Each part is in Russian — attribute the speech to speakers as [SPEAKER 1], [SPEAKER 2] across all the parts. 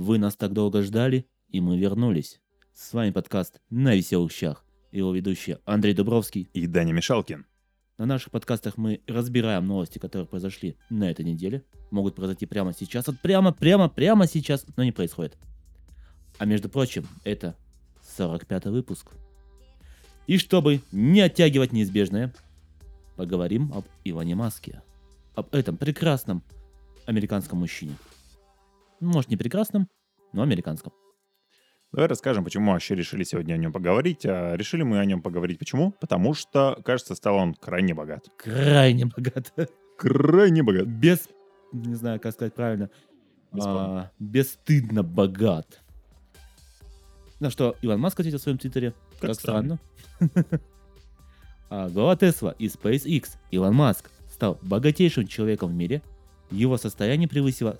[SPEAKER 1] Вы нас так долго ждали, и мы вернулись. С вами подкаст «На веселых щах». Его ведущие Андрей Дубровский.
[SPEAKER 2] И Даня Мишалкин.
[SPEAKER 1] На наших подкастах мы разбираем новости, которые произошли на этой неделе. Могут произойти прямо сейчас. Вот прямо, прямо, прямо сейчас, но не происходит. А между прочим, это 45-й выпуск. И чтобы не оттягивать неизбежное, поговорим об Иване Маске. Об этом прекрасном американском мужчине. Может, не прекрасном, но американском.
[SPEAKER 2] Давай расскажем, почему вообще решили сегодня о нем поговорить. А решили мы о нем поговорить почему? Потому что, кажется, стал он крайне богат.
[SPEAKER 1] Крайне богат.
[SPEAKER 2] Крайне богат.
[SPEAKER 1] Без, не знаю, как сказать правильно, а, бесстыдно богат. На что Иван Маск ответил в своем твиттере. Как, как странно. а, глава Тесла и SpaceX Илон Маск стал богатейшим человеком в мире. Его состояние превысило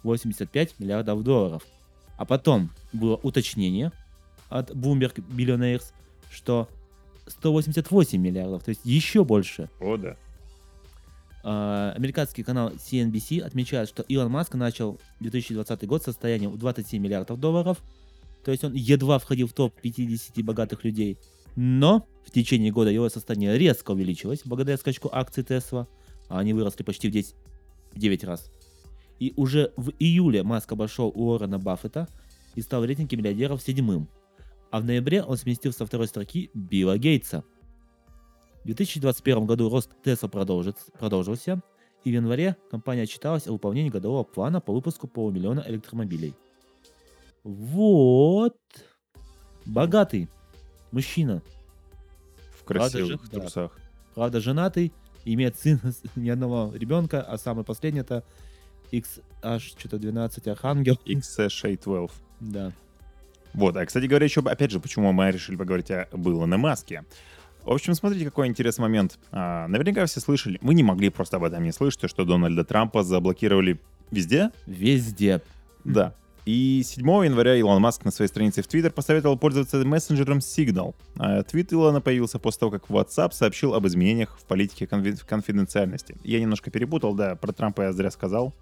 [SPEAKER 1] 185 миллиардов долларов – а потом было уточнение от Bloomberg Billionaires, что 188 миллиардов, то есть еще больше.
[SPEAKER 2] О, да.
[SPEAKER 1] А, американский канал CNBC отмечает, что Илон Маск начал 2020 год с состоянием в 27 миллиардов долларов, то есть он едва входил в топ 50 богатых людей. Но в течение года его состояние резко увеличилось благодаря скачку акций Тесла, а они выросли почти в 10, в 9 раз. И уже в июле Маск обошел Уоррена Баффета и стал в рейтинге миллиардеров седьмым. А в ноябре он сместился со второй строки Билла Гейтса. В 2021 году рост Тесла продолжился, и в январе компания отчиталась о выполнении годового плана по выпуску полумиллиона электромобилей. Вот. Богатый мужчина.
[SPEAKER 2] В красивых правда, трусах. Да.
[SPEAKER 1] Правда, женатый, имеет сын ни одного ребенка, а самый последний это XH что-то 12 Архангел.
[SPEAKER 2] XH12.
[SPEAKER 1] Да.
[SPEAKER 2] Вот, а, кстати говоря, еще, опять же, почему мы решили поговорить о Илоне Маске. В общем, смотрите, какой интересный момент. А, наверняка все слышали, мы не могли просто об этом не слышать, что Дональда Трампа заблокировали везде.
[SPEAKER 1] Везде.
[SPEAKER 2] Да. И 7 января Илон Маск на своей странице в Твиттер посоветовал пользоваться мессенджером Signal. А твит Илона появился после того, как WhatsApp сообщил об изменениях в политике конфиденциальности. Я немножко перепутал, да, про Трампа я зря сказал.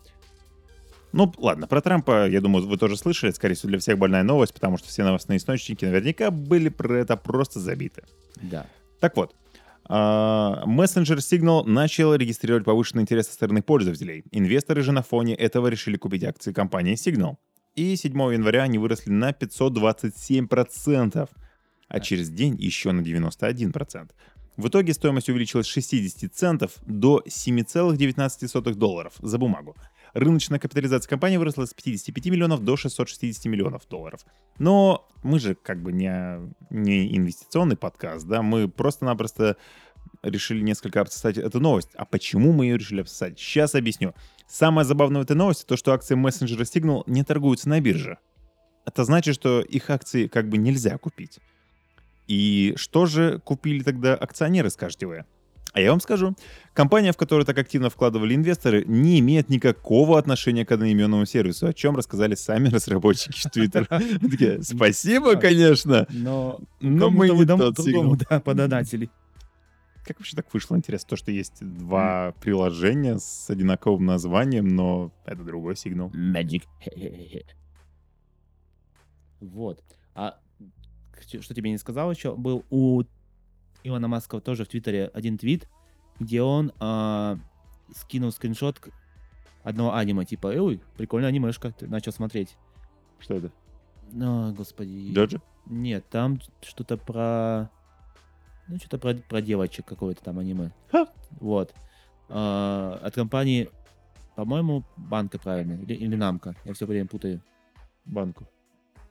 [SPEAKER 2] Ну, ладно, про Трампа, я думаю, вы тоже слышали. Скорее всего, для всех больная новость, потому что все новостные источники наверняка были про это просто забиты.
[SPEAKER 1] Да.
[SPEAKER 2] Так вот, а, мессенджер Signal начал регистрировать повышенный интерес со стороны пользователей. Инвесторы же на фоне этого решили купить акции компании Signal. И 7 января они выросли на 527%, а через день еще на 91%. В итоге стоимость увеличилась с 60 центов до 7,19 долларов за бумагу. Рыночная капитализация компании выросла с 55 миллионов до 660 миллионов долларов. Но мы же как бы не, не инвестиционный подкаст, да, мы просто-напросто решили несколько обсосать эту новость. А почему мы ее решили обсосать? Сейчас объясню. Самое забавное в этой новости то, что акции мессенджера Signal не торгуются на бирже. Это значит, что их акции как бы нельзя купить. И что же купили тогда акционеры, скажете вы? А я вам скажу, компания, в которую так активно вкладывали инвесторы, не имеет никакого отношения к одноименному сервису, о чем рассказали сами разработчики Twitter. Спасибо, конечно,
[SPEAKER 1] но мы не тот да, подонатели.
[SPEAKER 2] Как вообще так вышло, интересно, то, что есть два приложения с одинаковым названием, но это другой сигнал.
[SPEAKER 1] Magic. Вот. А что тебе не сказал еще, был у Ивана Маскова тоже в Твиттере один твит, где он а, скинул скриншот одного аниме, типа, ой, прикольная анимешка, ты начал смотреть.
[SPEAKER 2] Что это?
[SPEAKER 1] О, господи.
[SPEAKER 2] Джоджо?
[SPEAKER 1] Нет, там что-то про... Ну, что-то про, про девочек какое-то там аниме. Ха. Вот. А, от компании, по-моему, Банка правильно, или, или Намка. Я все время путаю.
[SPEAKER 2] Банку.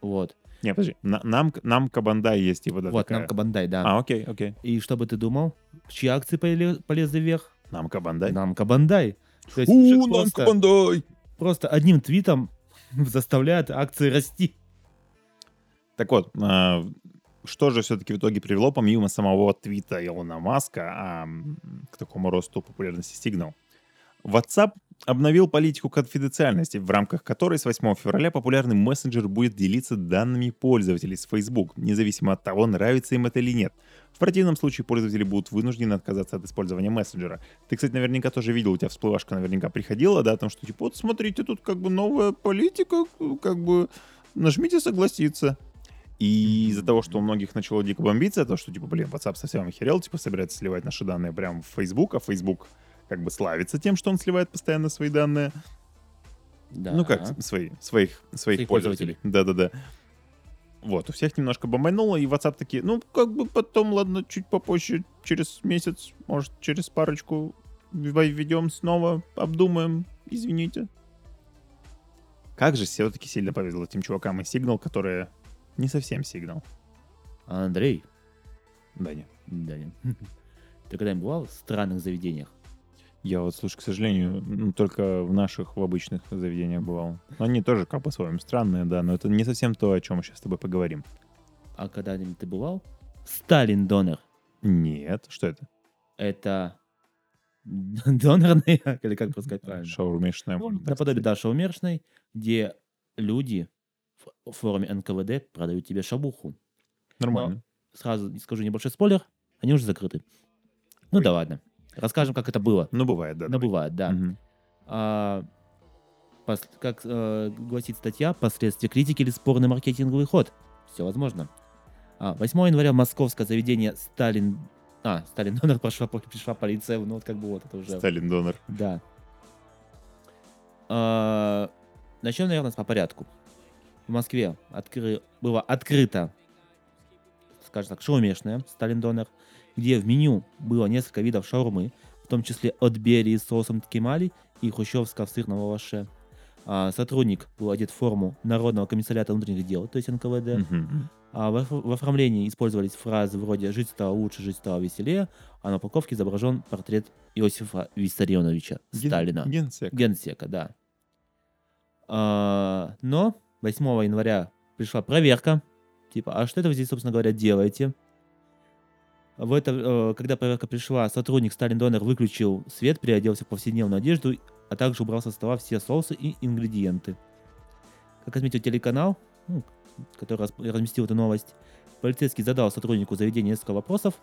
[SPEAKER 1] Вот.
[SPEAKER 2] Не, подожди, нам, нам Кабандай есть
[SPEAKER 1] и
[SPEAKER 2] вот
[SPEAKER 1] Вот, такая. нам Кабандай, да.
[SPEAKER 2] А, окей, окей.
[SPEAKER 1] И что бы ты думал? Чьи акции полезли, полезли вверх?
[SPEAKER 2] Нам Кабандай?
[SPEAKER 1] Нам Кабандай.
[SPEAKER 2] То есть У, нам Кабандай!
[SPEAKER 1] Просто одним твитом заставляет акции расти.
[SPEAKER 2] Так вот, а, что же все-таки в итоге привело, помимо самого твита Илона Маска, а, к такому росту популярности Signal? WhatsApp обновил политику конфиденциальности, в рамках которой с 8 февраля популярный мессенджер будет делиться данными пользователей с Facebook, независимо от того, нравится им это или нет. В противном случае пользователи будут вынуждены отказаться от использования мессенджера. Ты, кстати, наверняка тоже видел, у тебя всплывашка наверняка приходила, да, о том, что типа, вот смотрите, тут как бы новая политика, как бы нажмите согласиться. И из-за того, что у многих начало дико бомбиться, то, что, типа, блин, WhatsApp совсем охерел, типа, собирается сливать наши данные прямо в Facebook, а Facebook как бы славится тем, что он сливает постоянно свои данные.
[SPEAKER 1] Да.
[SPEAKER 2] Ну как, свои, своих, своих,
[SPEAKER 1] Своих
[SPEAKER 2] пользователей. Да-да-да. Вот, у всех немножко бомбануло, и WhatsApp такие, ну, как бы потом, ладно, чуть попозже, через месяц, может, через парочку введем снова, обдумаем, извините. Как же все-таки сильно повезло тем чувакам из Signal, которые не совсем Signal.
[SPEAKER 1] Андрей,
[SPEAKER 2] Да, нет.
[SPEAKER 1] да, нет. ты когда-нибудь бывал в странных заведениях?
[SPEAKER 2] Я вот, слушай, к сожалению, только в наших, в обычных заведениях бывал. Но они тоже как по-своему странные, да, но это не совсем то, о чем мы сейчас с тобой поговорим.
[SPEAKER 1] А когда-нибудь ты бывал? Сталин донор.
[SPEAKER 2] Нет, что это?
[SPEAKER 1] Это донорный, или как бы сказать правильно?
[SPEAKER 2] Шаурмешная.
[SPEAKER 1] Ну, Наподобие, да, шаумершной, где люди в форме НКВД продают тебе шабуху.
[SPEAKER 2] Нормально.
[SPEAKER 1] Сразу скажу небольшой спойлер, они уже закрыты. Ну
[SPEAKER 2] Ой.
[SPEAKER 1] да ладно. Расскажем, как это было.
[SPEAKER 2] Ну, бывает, да.
[SPEAKER 1] Ну,
[SPEAKER 2] давай.
[SPEAKER 1] бывает, да.
[SPEAKER 2] Мгм.
[SPEAKER 1] А, пос- как э, гласит статья, последствия критики или спорный маркетинговый ход. Все возможно. А, 8 января московское заведение Сталин... А, Сталин Донор пошла, по- пришла полиция, ну вот как бы вот это уже...
[SPEAKER 2] Сталин донор.
[SPEAKER 1] Да. А, начнем, наверное, по порядку. В Москве откры- было открыто, скажем так, шаурмешная Сталин Донор, где в меню было несколько видов шаурмы, в том числе от берии с соусом ткемали и хрущевского в сырном лаваше. А, сотрудник был одет в форму Народного комиссариата внутренних дел, то есть НКВД. А в, в оформлении использовались фразы вроде «жить стало лучше, жить стало веселее», а на упаковке изображен портрет Иосифа Виссарионовича
[SPEAKER 2] Ген-
[SPEAKER 1] Сталина.
[SPEAKER 2] Генсек.
[SPEAKER 1] Генсека, да. А, но 8 января пришла проверка. Типа, а что это вы здесь, собственно говоря, делаете? В это, э, когда проверка пришла, сотрудник Сталин Донор выключил свет, переоделся в повседневную одежду, а также убрал со стола все соусы и ингредиенты. Как отметил телеканал, ну, который разместил эту новость, полицейский задал сотруднику заведения несколько вопросов,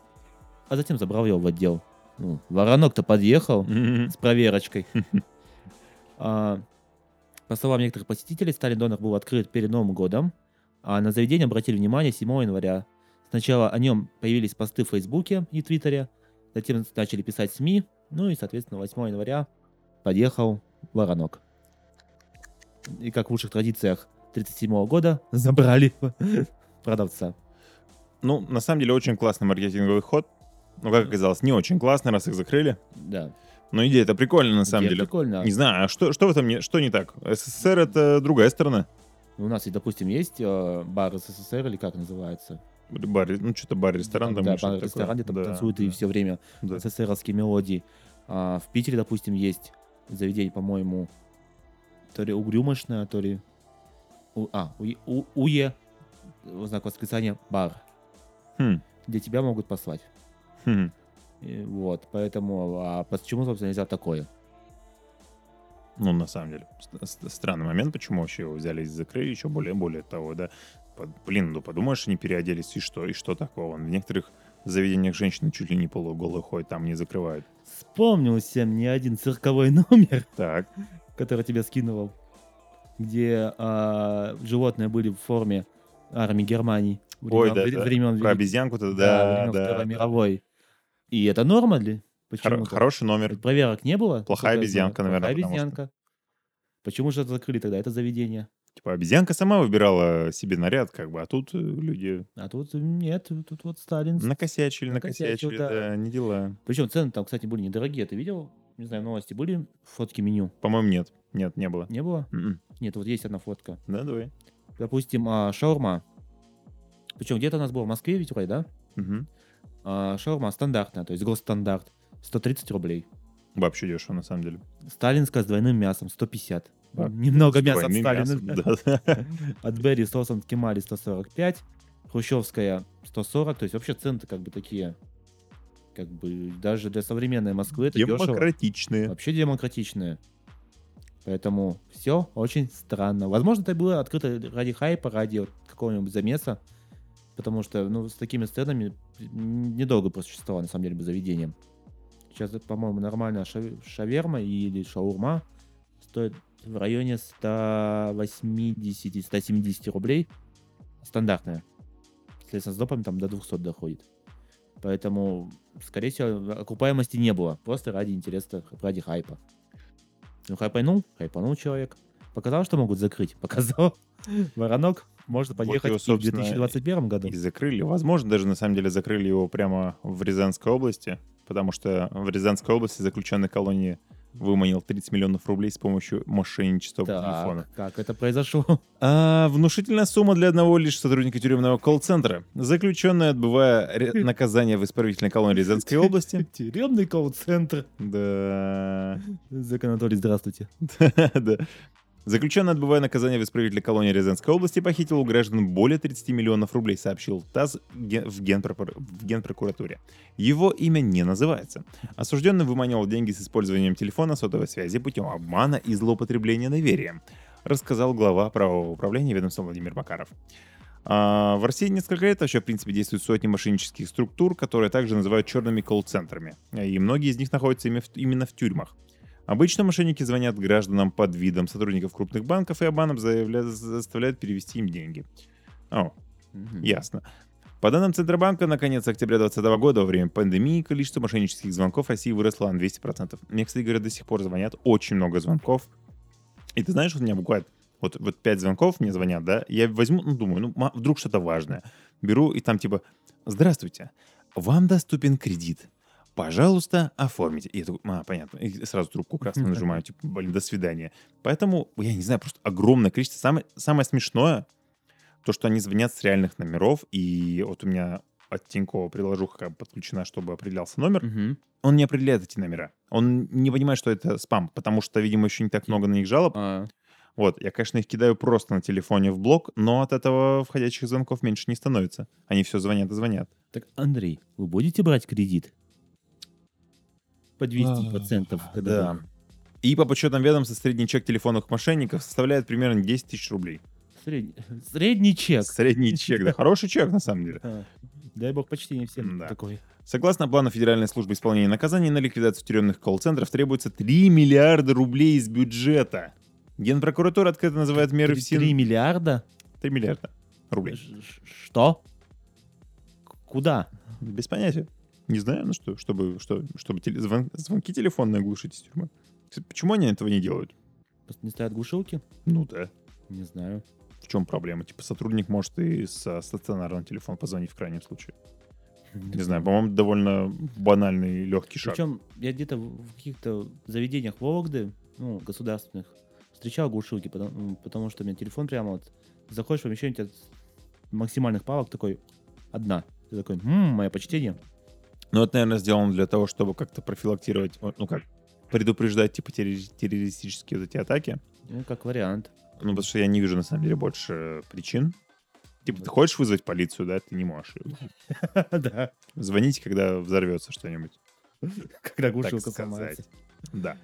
[SPEAKER 1] а затем забрал его в отдел. Ну, воронок-то подъехал с проверочкой. А, По словам некоторых посетителей, Сталин Донор был открыт перед Новым годом, а на заведение обратили внимание 7 января. Сначала о нем появились посты в Фейсбуке и Твиттере, затем начали писать СМИ, ну и, соответственно, 8 января подъехал воронок. И как в лучших традициях 1937 года забрали продавца.
[SPEAKER 2] Ну, на самом деле, очень классный маркетинговый ход. Ну, как оказалось, не очень классный, раз их закрыли.
[SPEAKER 1] Да.
[SPEAKER 2] Но идея это прикольная, на самом
[SPEAKER 1] Идея
[SPEAKER 2] деле.
[SPEAKER 1] Прикольно.
[SPEAKER 2] Не знаю, а что, что в этом не, что не так? СССР это другая сторона.
[SPEAKER 1] У нас, допустим, есть э, бар СССР, или как называется?
[SPEAKER 2] Бар, ну, что-то бар-ресторан там.
[SPEAKER 1] да, бар, ресторан, где там
[SPEAKER 2] Да,
[SPEAKER 1] танцуют и
[SPEAKER 2] да,
[SPEAKER 1] все время
[SPEAKER 2] да.
[SPEAKER 1] СССРовские мелодии. А, в Питере, допустим, есть заведение, по-моему, то ли угрюмошное, то ли... У- а, уе, у- уе, знак восклицания, бар,
[SPEAKER 2] Хм,
[SPEAKER 1] где тебя могут послать.
[SPEAKER 2] хм.
[SPEAKER 1] И вот, поэтому, а почему, собственно, нельзя такое?
[SPEAKER 2] Ну, на самом деле, ст- ст- странный момент, почему вообще его взяли и закрыли, еще более, более того, да. Блин, ну подумаешь, они переоделись, и что, и что такого? В некоторых заведениях женщины чуть ли не полуголые ходят, там не закрывают.
[SPEAKER 1] Вспомнился мне один цирковой номер,
[SPEAKER 2] Так,
[SPEAKER 1] который тебе скидывал, где а, животные были в форме армии Германии.
[SPEAKER 2] Ой,
[SPEAKER 1] времен-
[SPEAKER 2] да,
[SPEAKER 1] вре-
[SPEAKER 2] да.
[SPEAKER 1] времен
[SPEAKER 2] про
[SPEAKER 1] Великой-
[SPEAKER 2] обезьянку-то,
[SPEAKER 1] да,
[SPEAKER 2] да,
[SPEAKER 1] времен
[SPEAKER 2] да.
[SPEAKER 1] Второй
[SPEAKER 2] да.
[SPEAKER 1] мировой. И это норма ли? Почему?
[SPEAKER 2] Хороший номер.
[SPEAKER 1] Проверок не было?
[SPEAKER 2] Плохая обезьянка, наверное,
[SPEAKER 1] Плохая
[SPEAKER 2] потому что-
[SPEAKER 1] обезьянка. Почему же закрыли тогда это заведение?
[SPEAKER 2] Типа, обезьянка сама выбирала себе наряд, как бы, а тут э, люди
[SPEAKER 1] А тут нет, тут вот Сталин.
[SPEAKER 2] накосячили,
[SPEAKER 1] Накосячил,
[SPEAKER 2] накосячили,
[SPEAKER 1] да.
[SPEAKER 2] да, не дела.
[SPEAKER 1] Причем цены там, кстати, были недорогие. Ты видел? Не знаю, новости были? Фотки меню?
[SPEAKER 2] По-моему, нет. Нет, не было.
[SPEAKER 1] Не было?
[SPEAKER 2] М-м.
[SPEAKER 1] Нет, вот есть одна фотка.
[SPEAKER 2] Да, давай.
[SPEAKER 1] Допустим, а, шаурма. Причем где-то у нас было в Москве ведь вроде, да?
[SPEAKER 2] Мгм.
[SPEAKER 1] А, шаурма стандартная, то есть госстандарт. 130 рублей.
[SPEAKER 2] Вообще дешево, на самом деле.
[SPEAKER 1] Сталинская с двойным мясом 150.
[SPEAKER 2] Да.
[SPEAKER 1] Немного
[SPEAKER 2] С
[SPEAKER 1] мяса от Сталина.
[SPEAKER 2] да.
[SPEAKER 1] От Берри соусом ткемали 145. Хрущевская 140. То есть вообще цены как бы такие, как бы даже для современной Москвы это дешево.
[SPEAKER 2] Демократичные.
[SPEAKER 1] Вообще демократичные. Поэтому все очень странно. Возможно, это было открыто ради хайпа, ради вот какого-нибудь замеса. Потому что, ну, с такими сценами недолго просуществовало, на самом деле, бы заведение. Сейчас, по-моему, нормальная ша- шаверма или шаурма стоит в районе 180-170 рублей. Стандартная. Соответственно, с допами там до 200 доходит. Поэтому, скорее всего, окупаемости не было. Просто ради интереса, ради хайпа. Ну, хайпанул, хайпанул человек. Показал, что могут закрыть. Показал. Воронок можно подъехать
[SPEAKER 2] его,
[SPEAKER 1] и в
[SPEAKER 2] собственно,
[SPEAKER 1] 2021 году.
[SPEAKER 2] И закрыли. Возможно, даже на самом деле закрыли его прямо в Рязанской области, потому что в Рязанской области заключенной колонии выманил 30 миллионов рублей с помощью мошенничества.
[SPEAKER 1] Так, как это произошло?
[SPEAKER 2] А, внушительная сумма для одного лишь сотрудника тюремного колл-центра. Заключенный, отбывая наказание в исправительной колонии Рязанской области.
[SPEAKER 1] Тюремный колл-центр.
[SPEAKER 2] Да.
[SPEAKER 1] Зак Анатолий, здравствуйте.
[SPEAKER 2] Да. Заключенный, отбывая наказание в исправительной колонии Рязанской области, похитил у граждан более 30 миллионов рублей, сообщил ТАСС в, Генпрокур- в Генпрокуратуре. Его имя не называется. Осужденный выманивал деньги с использованием телефона сотовой связи путем обмана и злоупотребления доверием, рассказал глава правового управления ведомства Владимир Макаров. А, в России несколько лет вообще, в принципе, действуют сотни мошеннических структур, которые также называют черными колл-центрами. И многие из них находятся именно в тюрьмах. Обычно мошенники звонят гражданам под видом сотрудников крупных банков и обманом заставляют перевести им деньги. О, ясно. По данным Центробанка, на конец октября 2020 года, во время пандемии, количество мошеннических звонков в России выросло на 200%. Мне, кстати говоря, до сих пор звонят очень много звонков. И ты знаешь, вот у меня буквально вот, вот 5 звонков мне звонят, да, я возьму, ну, думаю, ну, вдруг что-то важное. Беру и там типа, здравствуйте, вам доступен кредит. Пожалуйста, оформите. И я такой, а, понятно. И сразу трубку красную нажимаю, типа, блин, до свидания. Поэтому, я не знаю, просто огромное количество. Самое, самое смешное, то, что они звонят с реальных номеров, и вот у меня от Тинькова приложуха подключена, чтобы определялся номер.
[SPEAKER 1] Мгм.
[SPEAKER 2] Он не определяет эти номера. Он не понимает, что это спам, потому что, видимо, еще не так много на них жалоб.
[SPEAKER 1] А,
[SPEAKER 2] Вот, я, конечно, их кидаю просто на телефоне в блок, но от этого входящих звонков меньше не становится. Они все звонят и звонят.
[SPEAKER 1] Так, Андрей, вы будете брать кредит? По 200%.
[SPEAKER 2] А, Да. И по подсчетам ведомства, средний чек телефонных мошенников составляет примерно 10 тысяч рублей.
[SPEAKER 1] Средний, средний чек.
[SPEAKER 2] Средний чек, да. Хороший чек, на самом деле.
[SPEAKER 1] А, Дай бог почти не всем
[SPEAKER 2] Да.
[SPEAKER 1] такой.
[SPEAKER 2] Согласно плану Федеральной службы исполнения наказаний, на ликвидацию тюремных колл-центров требуется 3 миллиарда рублей из бюджета. Генпрокуратура открыто называет меры все...
[SPEAKER 1] 3 миллиарда?
[SPEAKER 2] 3 миллиарда рублей.
[SPEAKER 1] Ш- Что? Куда?
[SPEAKER 2] Без понятия. Не знаю, ну что, чтобы, что, чтобы теле- звон- звонки телефонные глушить из тюрьмы. Почему они этого не делают?
[SPEAKER 1] Просто не ставят глушилки?
[SPEAKER 2] Ну да.
[SPEAKER 1] Не знаю.
[SPEAKER 2] В чем проблема? Типа сотрудник может и со стационарного телефона позвонить в крайнем случае. Не знаю, по-моему, довольно банальный легкий шаг.
[SPEAKER 1] Причем я где-то в каких-то заведениях Вологды, ну, государственных, встречал глушилки, потому, потому что у меня телефон прямо вот, заходишь в помещение, у тебя максимальных палок такой одна. Ты такой, «М, мое почтение.
[SPEAKER 2] Ну, это, наверное, сделано для того, чтобы как-то профилактировать, ну как, предупреждать, типа, террори- террористические вот эти атаки.
[SPEAKER 1] Ну, как вариант.
[SPEAKER 2] Ну, потому что я не вижу, на самом деле, больше причин. Типа, ты хочешь вызвать полицию, да, ты не можешь.
[SPEAKER 1] Да.
[SPEAKER 2] Звоните, когда взорвется что-нибудь.
[SPEAKER 1] Когда глушилка сломается.
[SPEAKER 2] Да.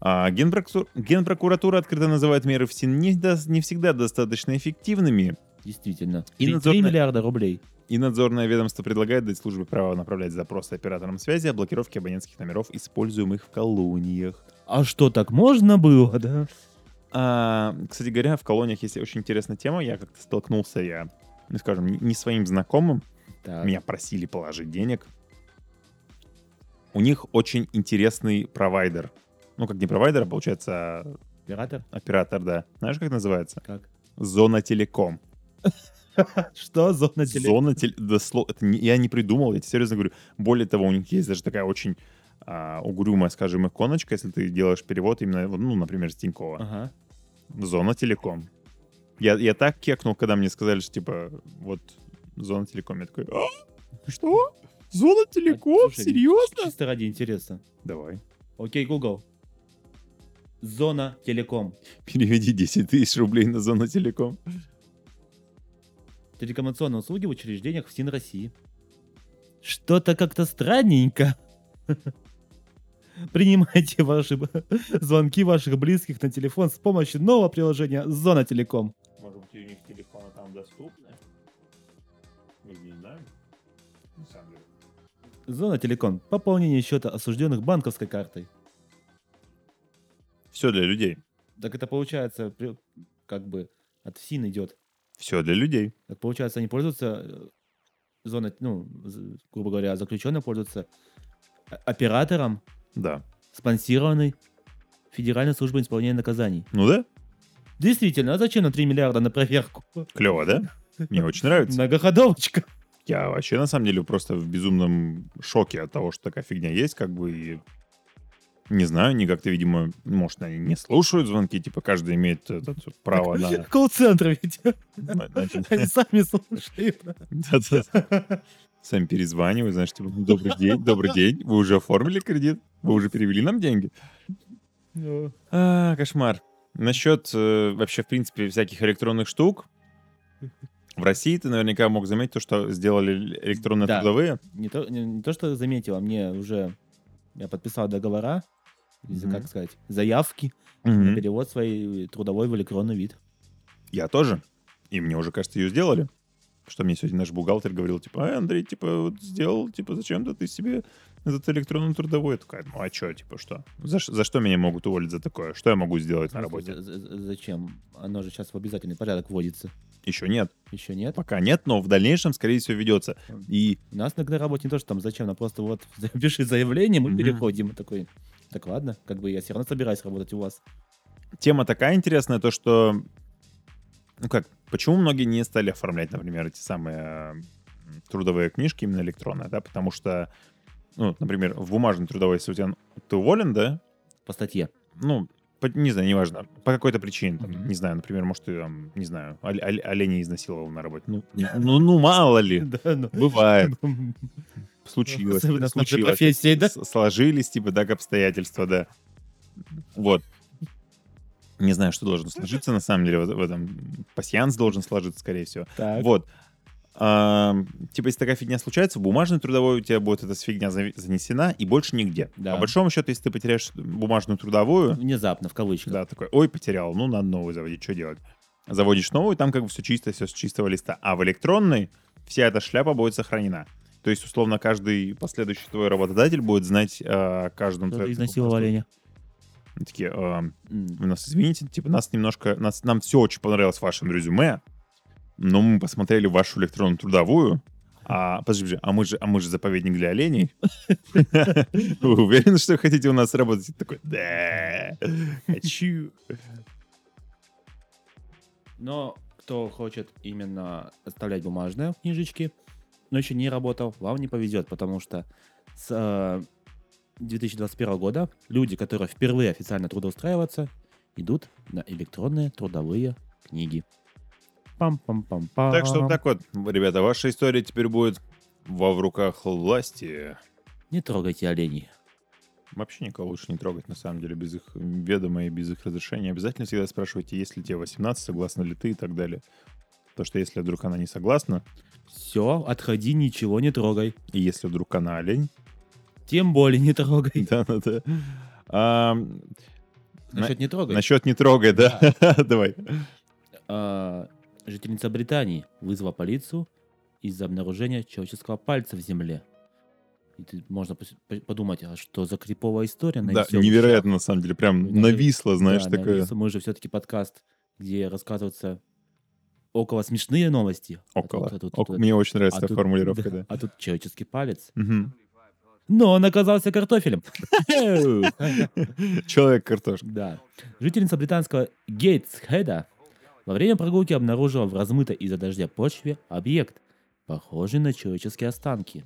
[SPEAKER 2] А, Генпрокур- Генпрокуратура открыто называет меры ФСИН не, до- не всегда достаточно эффективными,
[SPEAKER 1] Действительно.
[SPEAKER 2] И
[SPEAKER 1] И 3
[SPEAKER 2] надзорная-
[SPEAKER 1] миллиарда рублей.
[SPEAKER 2] И надзорное ведомство предлагает дать службе право направлять запросы операторам связи о блокировке абонентских номеров, используемых в колониях.
[SPEAKER 1] А что, так можно было, да?
[SPEAKER 2] А, кстати говоря, в колониях есть очень интересная тема. Я как-то столкнулся, я, ну, скажем, не- своим знакомым,
[SPEAKER 1] Так.
[SPEAKER 2] меня просили положить денег. У них очень интересный провайдер. Ну, как не провайдер, а получается
[SPEAKER 1] Оператор?
[SPEAKER 2] оператор, да. Знаешь, как называется?
[SPEAKER 1] Как?
[SPEAKER 2] Зона Телеком.
[SPEAKER 1] Что? Зона теле...
[SPEAKER 2] Зона теле... да, сло- это не- я не придумал, я тебе серьезно говорю. Более того, у них есть даже такая очень а, угрюмая, скажем, иконочка, если ты делаешь перевод именно, ну, например, с Тинькова.
[SPEAKER 1] Ага.
[SPEAKER 2] Зона Телеком. Я, я так кекнул, когда мне сказали, что, типа, вот, Зона Телеком. Я такой, «А? что? Зона Телеком?
[SPEAKER 1] А, слушай,
[SPEAKER 2] Серьезно?
[SPEAKER 1] Чисто ради интереса.
[SPEAKER 2] Давай.
[SPEAKER 1] Окей, Google. Зона телеком.
[SPEAKER 2] Переведи 10 тысяч рублей на Зону Телеком.
[SPEAKER 1] Телекоммуникационные услуги в учреждениях ФСИН России. Что-то как-то странненько. Принимайте ваши звонки ваших близких на телефон с помощью нового приложения Зона Телеком.
[SPEAKER 2] Может быть, у них телефоны там доступны? Мы не знаем. На самом деле.
[SPEAKER 1] Зона Телеком. Пополнение счета осужденных банковской картой.
[SPEAKER 2] Все для людей.
[SPEAKER 1] Так это получается, как бы от ФСИН идет.
[SPEAKER 2] Все для людей.
[SPEAKER 1] Так получается, они пользуются э, зоной, ну, грубо говоря, заключенные пользуются о- оператором,
[SPEAKER 2] Да.
[SPEAKER 1] спонсированной Федеральной службой исполнения наказаний.
[SPEAKER 2] Ну да?
[SPEAKER 1] Действительно, а зачем на 3 миллиарда на проверку?
[SPEAKER 2] Клево, да? Мне очень нравится.
[SPEAKER 1] Многоходовочка.
[SPEAKER 2] Я вообще, на самом деле, просто в безумном шоке от того, что такая фигня есть, как бы, и не знаю, они как-то, видимо, может, они не слушают звонки, типа, каждый имеет это, право на...
[SPEAKER 1] Колл-центр ведь. Они сами слушают.
[SPEAKER 2] Да-да. Сами перезванивают, знаешь, типа, добрый день, добрый день, вы уже оформили кредит? Вы уже перевели нам деньги?
[SPEAKER 1] Ну,
[SPEAKER 2] А, кошмар. Насчет э, вообще, в принципе, всяких электронных штук, в России ты наверняка мог заметить то, что сделали электронные
[SPEAKER 1] Да.
[SPEAKER 2] трудовые.
[SPEAKER 1] Не то, не, не то, что заметил, а мне уже... Я подписал договора,
[SPEAKER 2] Мгм.
[SPEAKER 1] как сказать, заявки на перевод своей трудовой в электронный вид.
[SPEAKER 2] Я тоже. И мне уже, кажется, ее сделали. Что мне сегодня наш бухгалтер говорил, типа, «Ай, Андрей, типа, вот сделал, типа, зачем-то ты себе этот электронный трудовой. Я такая, ну а что, типа, что? За, за что меня могут уволить за такое? Что я могу сделать на работе?
[SPEAKER 1] за- за- Зачем? Оно же сейчас в обязательный порядок вводится.
[SPEAKER 2] Еще нет.
[SPEAKER 1] Еще нет?
[SPEAKER 2] Пока нет, но в дальнейшем, скорее всего, ведется. И
[SPEAKER 1] У нас на работе не то, что там зачем, а просто вот пиши заявление, мы
[SPEAKER 2] Мгм.
[SPEAKER 1] переходим. И такой, так ладно, как бы я все равно собираюсь работать у вас.
[SPEAKER 2] тема такая интересная, то что, ну как, почему многие не стали оформлять, например, эти самые трудовые книжки именно электронные, да, потому что, ну, например, в бумажной трудовой, если у тебя ты уволен, да,
[SPEAKER 1] По статье.
[SPEAKER 2] ну, по- не знаю, неважно, по какой-то причине, там,
[SPEAKER 1] Мгм.
[SPEAKER 2] не знаю, например, может, ты, там, не знаю, оль- оль- оленя изнасиловал на работе, ну, ну, ну, мало ли,
[SPEAKER 1] ну.
[SPEAKER 2] бывает, случилось,
[SPEAKER 1] Особенно
[SPEAKER 2] случилось.
[SPEAKER 1] профессией, да?
[SPEAKER 2] Сложились, типа, так обстоятельства, да. Вот. Не знаю, что должно сложиться, на самом деле, в, этом. Пассианс должен сложиться, скорее всего.
[SPEAKER 1] Так.
[SPEAKER 2] Вот. Ам, типа, если такая фигня случается, в бумажной трудовой у тебя будет эта фигня занесена, и больше нигде.
[SPEAKER 1] Да.
[SPEAKER 2] По большому счету, если ты потеряешь бумажную трудовую,
[SPEAKER 1] Внезапно, в кавычках.
[SPEAKER 2] да, такой, ой, потерял, ну, надо новую заводить, что делать? Заводишь новую, там как бы все чисто, все с чистого листа. А в электронной вся эта шляпа будет сохранена. То есть, условно, каждый последующий твой работодатель будет знать о каждом
[SPEAKER 1] Кто-то изнасиловал оленя.
[SPEAKER 2] Они Такие, э, вы нас извините, типа, нас немножко, нас, нам все очень понравилось в вашем резюме, но мы посмотрели вашу электронную трудовую, а, подожди, подожди, а мы же, а мы же заповедник для оленей. Вы уверены, что хотите у нас работать? Такой, да, хочу.
[SPEAKER 1] Но кто хочет именно оставлять бумажные книжечки, но еще не работал, вам не повезет, потому что с э, 2021 года люди, которые впервые официально трудоустраиваются, идут на электронные трудовые книги. Пам-пам-пам-пам.
[SPEAKER 2] Так что вот так вот, ребята, ваша история теперь будет во в руках власти.
[SPEAKER 1] Не трогайте оленей.
[SPEAKER 2] Вообще никого лучше не трогать, на самом деле, без их ведома и без их разрешения. Обязательно всегда спрашивайте, есть ли тебе 18, согласна ли ты и так далее. Потому что если вдруг она не согласна,
[SPEAKER 1] Все, отходи, ничего не трогай.
[SPEAKER 2] и если вдруг она олень,
[SPEAKER 1] Тем более не трогай.
[SPEAKER 2] да-да-да. А,
[SPEAKER 1] Насчет не трогай.
[SPEAKER 2] насчет не трогай, да? Давай.
[SPEAKER 1] А, жительница Британии вызвала полицию из-за обнаружения человеческого пальца в земле. И можно подумать, а что за криповая история? на
[SPEAKER 2] Да, невероятно, на самом деле. Прям
[SPEAKER 1] Ну,
[SPEAKER 2] нависло, знаешь,
[SPEAKER 1] Да,
[SPEAKER 2] такое.
[SPEAKER 1] навис. Мы же все-таки подкаст, где рассказываются около смешные новости. А
[SPEAKER 2] Около.
[SPEAKER 1] тут- а тут-
[SPEAKER 2] Ок-
[SPEAKER 1] тут-
[SPEAKER 2] Мне очень нравится
[SPEAKER 1] а
[SPEAKER 2] эта
[SPEAKER 1] тут-
[SPEAKER 2] формулировка, да.
[SPEAKER 1] А тут человеческий палец.
[SPEAKER 2] Мгм.
[SPEAKER 1] Но он оказался картофелем.
[SPEAKER 2] Человек-картошка.
[SPEAKER 1] Да. Жительница британского Гейтсхеда во время прогулки обнаружила в размытой из-за дождя почве объект, похожий на человеческие останки,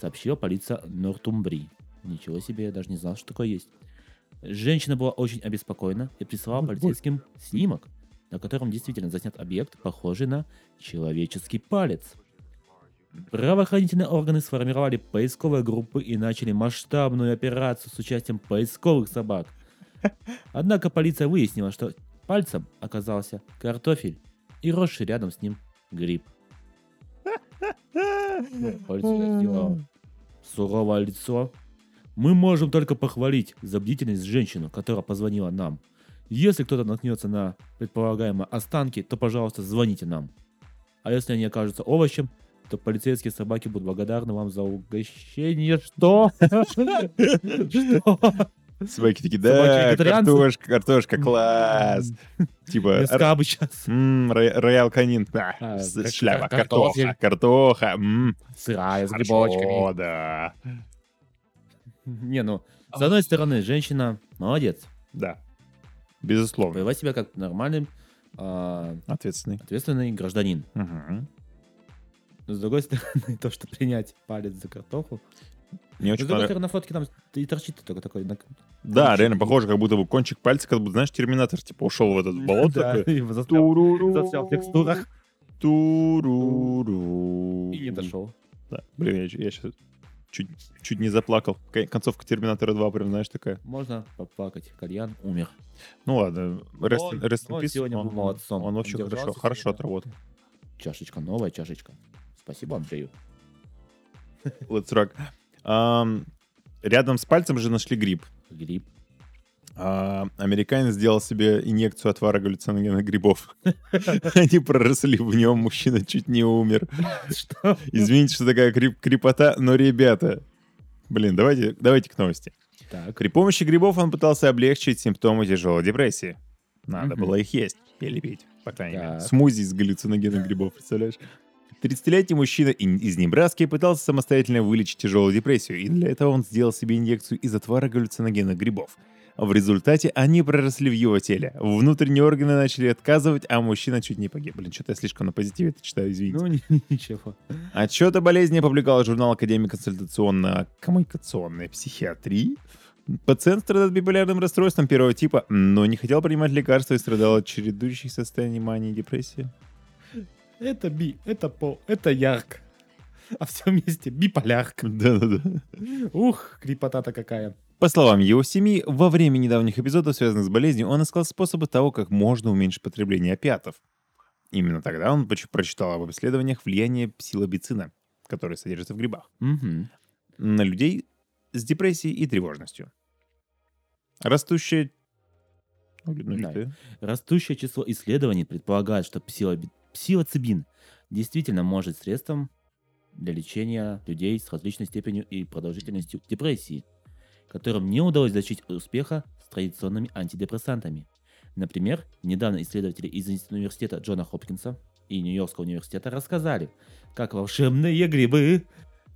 [SPEAKER 1] сообщила полиция Нортумбри. Ничего себе, я даже не знал, что такое есть. Женщина была очень обеспокоена и прислала полицейским снимок, на котором действительно заснят объект, похожий на человеческий палец. Правоохранительные органы сформировали поисковые группы и начали масштабную операцию с участием поисковых собак. Однако полиция выяснила, что пальцем оказался картофель и росший рядом с ним гриб. Полиция сделала суровое лицо, Мы можем только похвалить за бдительность женщину, которая позвонила нам. Если кто-то наткнется на предполагаемые останки, то, пожалуйста, звоните нам. А если они окажутся овощем, то полицейские собаки будут благодарны вам за угощение. Что? Что?
[SPEAKER 2] Собаки такие, да,
[SPEAKER 1] Собаки-вегетарианцы?»
[SPEAKER 2] картошка, картошка, класс. Типа,
[SPEAKER 1] Мяска бы сейчас.
[SPEAKER 2] роял канин,
[SPEAKER 1] А,
[SPEAKER 2] шляпа, картоха, картоха,
[SPEAKER 1] Сырая, с грибочками.
[SPEAKER 2] да,
[SPEAKER 1] Не, ну, с одной стороны, женщина молодец.
[SPEAKER 2] да, безусловно,
[SPEAKER 1] Повела себя как нормальный, а,
[SPEAKER 2] ответственный.
[SPEAKER 1] ответственный гражданин.
[SPEAKER 2] Мгм.
[SPEAKER 1] Но с другой стороны, то, что принять палец за картоху.
[SPEAKER 2] Мне очень
[SPEAKER 1] с другой стороны, на фотке там и торчит только такой. на-
[SPEAKER 2] Да,
[SPEAKER 1] кончик.
[SPEAKER 2] реально похоже, как будто бы кончик пальца, как будто, знаешь, терминатор, типа, ушел в этот болото.
[SPEAKER 1] Да,
[SPEAKER 2] такой.
[SPEAKER 1] и застрял, в текстурах
[SPEAKER 2] Туруру.
[SPEAKER 1] и не дошел.
[SPEAKER 2] Да. Блин, я, сейчас чуть, чуть не заплакал. Кон- Концовка Терминатора 2, прям, знаешь, такая.
[SPEAKER 1] Можно поплакать. Кальян умер.
[SPEAKER 2] Ну ладно, rest,
[SPEAKER 1] Он-
[SPEAKER 2] rest in
[SPEAKER 1] он
[SPEAKER 2] peace.
[SPEAKER 1] сегодня был молодцом.
[SPEAKER 2] Он вообще
[SPEAKER 1] Он
[SPEAKER 2] хорошо,
[SPEAKER 1] держался
[SPEAKER 2] хорошо
[SPEAKER 1] сегодня.
[SPEAKER 2] отработал.
[SPEAKER 1] Чашечка, новая чашечка. Спасибо, Андрею.
[SPEAKER 2] Let's rock. Ам, рядом с пальцем же нашли гриб.
[SPEAKER 1] Гриб.
[SPEAKER 2] А, американец сделал себе инъекцию отвара галлюциногенных грибов. Они проросли в нем, мужчина чуть не умер. Извините, что такая крепота, но, ребята, блин, давайте, давайте к новости.
[SPEAKER 1] Так.
[SPEAKER 2] При помощи грибов он пытался облегчить симптомы тяжелой депрессии. Надо было их есть или пить, по крайней мере. Смузи из галлюциногенных грибов, представляешь? 30-летний мужчина ин- из Небраски пытался самостоятельно вылечить тяжелую депрессию, и для этого он сделал себе инъекцию из отвара галлюциногенных грибов. В результате они проросли в его теле. Внутренние органы начали отказывать, а мужчина чуть не погиб. Блин, что-то я слишком на позитиве это читаю, извините.
[SPEAKER 1] Ну, ни- ничего.
[SPEAKER 2] Отчет о болезни опубликовал журнал Академии консультационно-коммуникационной психиатрии. Пациент страдает биполярным расстройством первого типа, но не хотел принимать лекарства и страдал от чередующих состояний мании и депрессии.
[SPEAKER 1] Это би, это по, это ярк. А все вместе биполярк.
[SPEAKER 2] Да-да-да.
[SPEAKER 1] Ух, крепота-то какая.
[SPEAKER 2] По словам его семьи, во время недавних эпизодов, связанных с болезнью, он искал способы того, как можно уменьшить потребление опиатов. Именно тогда он прочитал об исследованиях влияния псилобицина, который содержится в грибах,
[SPEAKER 1] Мгм.
[SPEAKER 2] на людей с депрессией и тревожностью. Растущее... Ну, ну,
[SPEAKER 1] Да. Растущее число исследований предполагает, что псилоби- псилоцибин действительно может средством для лечения людей с различной степенью и продолжительностью депрессии, которым не удалось достичь успеха с традиционными антидепрессантами. Например, недавно исследователи из университета Джона Хопкинса и Нью-Йоркского университета рассказали, как волшебные грибы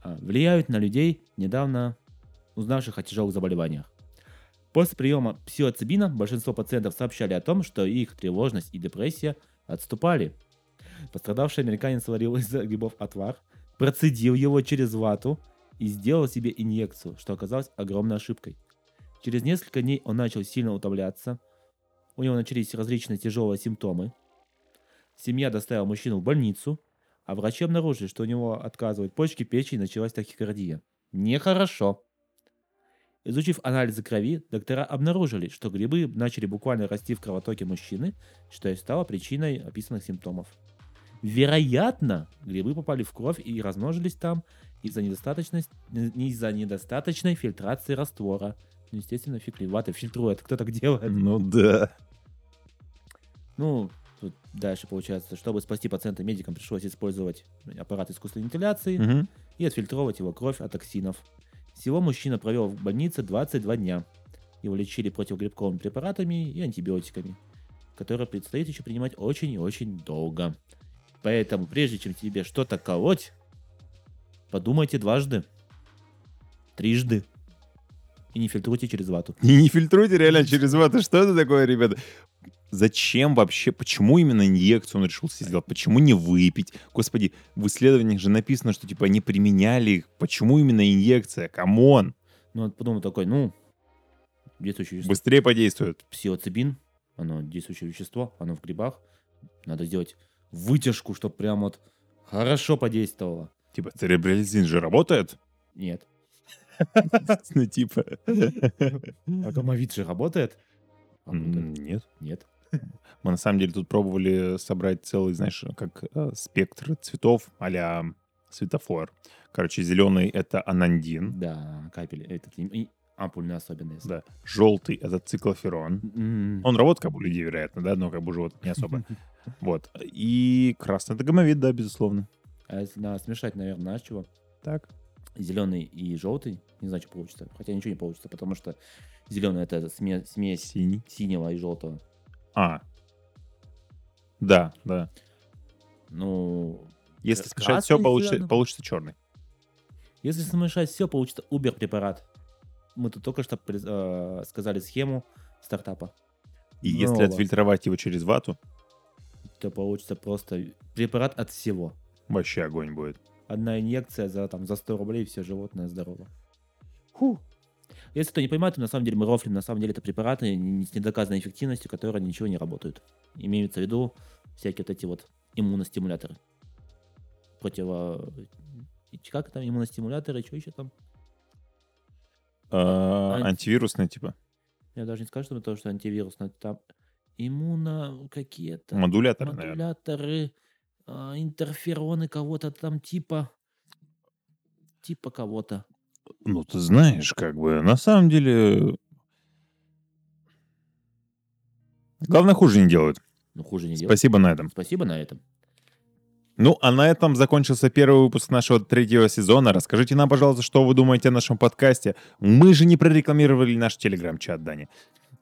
[SPEAKER 1] а, влияют на людей, недавно узнавших о тяжелых заболеваниях. После приема псилоцибина большинство пациентов сообщали о том, что их тревожность и депрессия отступали. Пострадавший американец сварил из грибов отвар, процедил его через вату и сделал себе инъекцию, что оказалось огромной ошибкой. Через несколько дней он начал сильно утомляться, у него начались различные тяжелые симптомы. Семья доставила мужчину в больницу, а врачи обнаружили, что у него отказывают почки, печень и началась тахикардия. Нехорошо. Изучив анализы крови, доктора обнаружили, что грибы начали буквально расти в кровотоке мужчины, что и стало причиной описанных симптомов. Вероятно, грибы попали в кровь и размножились там из-за недостаточности, не из-за недостаточной фильтрации раствора. Ну, естественно, фиг ли вата фильтрует, кто так делает.
[SPEAKER 2] Ну да.
[SPEAKER 1] Ну, тут дальше получается, чтобы спасти пациента медикам, пришлось использовать аппарат искусственной вентиляции
[SPEAKER 2] Мгм.
[SPEAKER 1] и отфильтровать его кровь от токсинов. Всего мужчина провел в больнице 22 дня. Его лечили противогрибковыми препаратами и антибиотиками, которые предстоит еще принимать очень и очень долго. Поэтому, прежде чем тебе что-то колоть, подумайте дважды, трижды, и не фильтруйте через вату.
[SPEAKER 2] И не фильтруйте реально через вату. Что это такое, ребята? Зачем вообще? Почему именно инъекцию он решил себе сделать? Почему не выпить? Господи, в исследованиях же написано, что типа они применяли их. Почему именно инъекция? Come on!
[SPEAKER 1] Ну, вот подумал такой, ну, действующее вещество,
[SPEAKER 2] Быстрее подействует.
[SPEAKER 1] псилоцибин, оно действующее вещество, оно в грибах. Надо сделать вытяжку, чтобы прям вот хорошо подействовало.
[SPEAKER 2] Типа, церебролизин же работает?
[SPEAKER 1] Нет.
[SPEAKER 2] Ну, типа.
[SPEAKER 1] А гомовид же работает?
[SPEAKER 2] М,
[SPEAKER 1] Работает.
[SPEAKER 2] Нет.
[SPEAKER 1] Нет.
[SPEAKER 2] Мы на самом деле тут пробовали собрать целый, знаешь, как э, спектр цветов а светофор. Короче, зеленый это анандин,
[SPEAKER 1] Да, капель, этот, ампульная особенность.
[SPEAKER 2] да. Желтый это циклоферон.
[SPEAKER 1] М,
[SPEAKER 2] Он работает как бы у людей, вероятно, да, но как бы у животных не особо. Вот. И красный это гомовид, да, безусловно.
[SPEAKER 1] А если надо смешать, наверное, знаешь чего?
[SPEAKER 2] Так.
[SPEAKER 1] Зеленый и желтый, не знаю, что получится. Хотя ничего не получится, потому что зеленый это сме- смесь
[SPEAKER 2] Синий.
[SPEAKER 1] синего и желтого.
[SPEAKER 2] А. Да, да.
[SPEAKER 1] Ну,
[SPEAKER 2] Если смешать все, получится, получится черный.
[SPEAKER 1] если смешать все, получится Uber препарат. Мы тут только что э, сказали схему стартапа.
[SPEAKER 2] И если
[SPEAKER 1] Нового.
[SPEAKER 2] отфильтровать его через вату,
[SPEAKER 1] То получится просто препарат от всего.
[SPEAKER 2] Вообще огонь будет.
[SPEAKER 1] Одна инъекция за, там, за 100 рублей, все животное здорово. Фу. Если кто не понимает, то на самом деле мы рофлим, на самом деле это препараты с недоказанной эффективностью, которые ничего не работают. Имеются в виду всякие вот эти вот иммуностимуляторы. Противо... Как там иммуностимуляторы, что еще там?
[SPEAKER 2] А,
[SPEAKER 1] анти-
[SPEAKER 2] Антивирусный типа.
[SPEAKER 1] Я даже не скажу, что это то, что антивирусное. Там иммуно какие-то
[SPEAKER 2] Модулятор, наверное.
[SPEAKER 1] модуляторы, а, интерфероны кого-то там типа... Типа кого-то.
[SPEAKER 2] Ну, ты знаешь, как бы, на самом деле... Главное, хуже не делают.
[SPEAKER 1] Ну, хуже не делать.
[SPEAKER 2] Спасибо на этом.
[SPEAKER 1] Спасибо на этом.
[SPEAKER 2] Ну, а на этом закончился первый выпуск нашего третьего сезона. Расскажите нам, пожалуйста, что вы думаете о нашем подкасте. Мы же не прорекламировали наш телеграм-чат, Дани.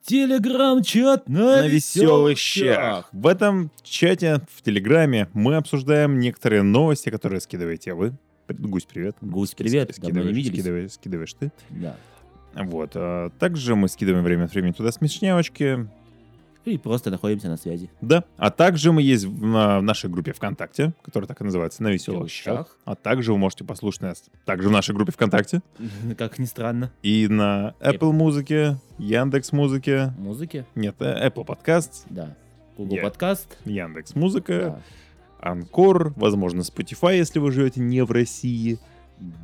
[SPEAKER 1] Телеграм-чат на,
[SPEAKER 2] на веселых щах. В этом чате, в Телеграме, мы обсуждаем некоторые новости, которые скидываете вы. Гусь, привет.
[SPEAKER 1] Гусь, привет. Давно не виделись.
[SPEAKER 2] скидываешь, скидываешь ты.
[SPEAKER 1] Да.
[SPEAKER 2] Вот. а Также мы скидываем время от времени туда смешнявочки.
[SPEAKER 1] И просто находимся на связи.
[SPEAKER 2] Да. А также мы есть в, на- в нашей группе ВКонтакте, которая так и называется «На веселых щах». А также вы можете послушать нас также в нашей группе ВКонтакте
[SPEAKER 1] Как ни странно.
[SPEAKER 2] и на Apple Музыке, Яндекс Музыке,
[SPEAKER 1] Музыки?
[SPEAKER 2] нет, э, Apple Podcast,
[SPEAKER 1] Да. Google подкаст?
[SPEAKER 2] Яндекс Музыка. Анкор, возможно, Spotify, если вы живете не в России.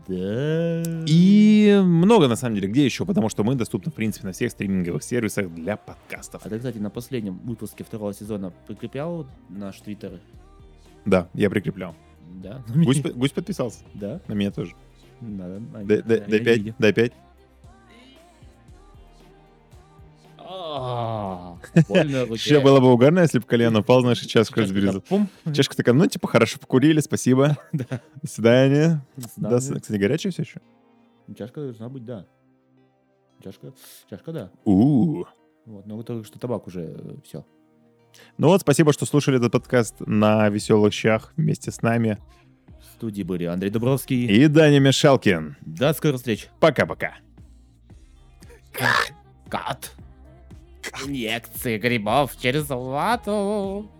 [SPEAKER 1] Да.
[SPEAKER 2] И много, на самом деле, где еще, потому что мы доступны, в принципе, на всех стриминговых сервисах для подкастов.
[SPEAKER 1] А ты, кстати, на последнем выпуске второго сезона прикреплял наш твиттер?
[SPEAKER 2] Да, я прикреплял.
[SPEAKER 1] Да.
[SPEAKER 2] Гусь, гусь подписался,
[SPEAKER 1] Да.
[SPEAKER 2] на меня тоже.
[SPEAKER 1] Надо.
[SPEAKER 2] Дай- дай- Дай пять, дай пять. Еще было бы угарно, если бы колено упал, знаешь, чашку разберезал. Чашка такая, ну, типа, хорошо покурили, спасибо. До свидания.
[SPEAKER 1] Да.
[SPEAKER 2] Кстати, горячая все еще?
[SPEAKER 1] Чашка должна быть, да. Чашка, чашка, да.
[SPEAKER 2] у
[SPEAKER 1] Вот, но только что табак уже все.
[SPEAKER 2] Ну вот, спасибо, что слушали этот подкаст на веселых щах вместе с нами.
[SPEAKER 1] В студии были Андрей Дубровский.
[SPEAKER 2] И Даня Мишалкин.
[SPEAKER 1] До скорых встреч.
[SPEAKER 2] Пока-пока.
[SPEAKER 1] Кат. Инъекции грибов через вату.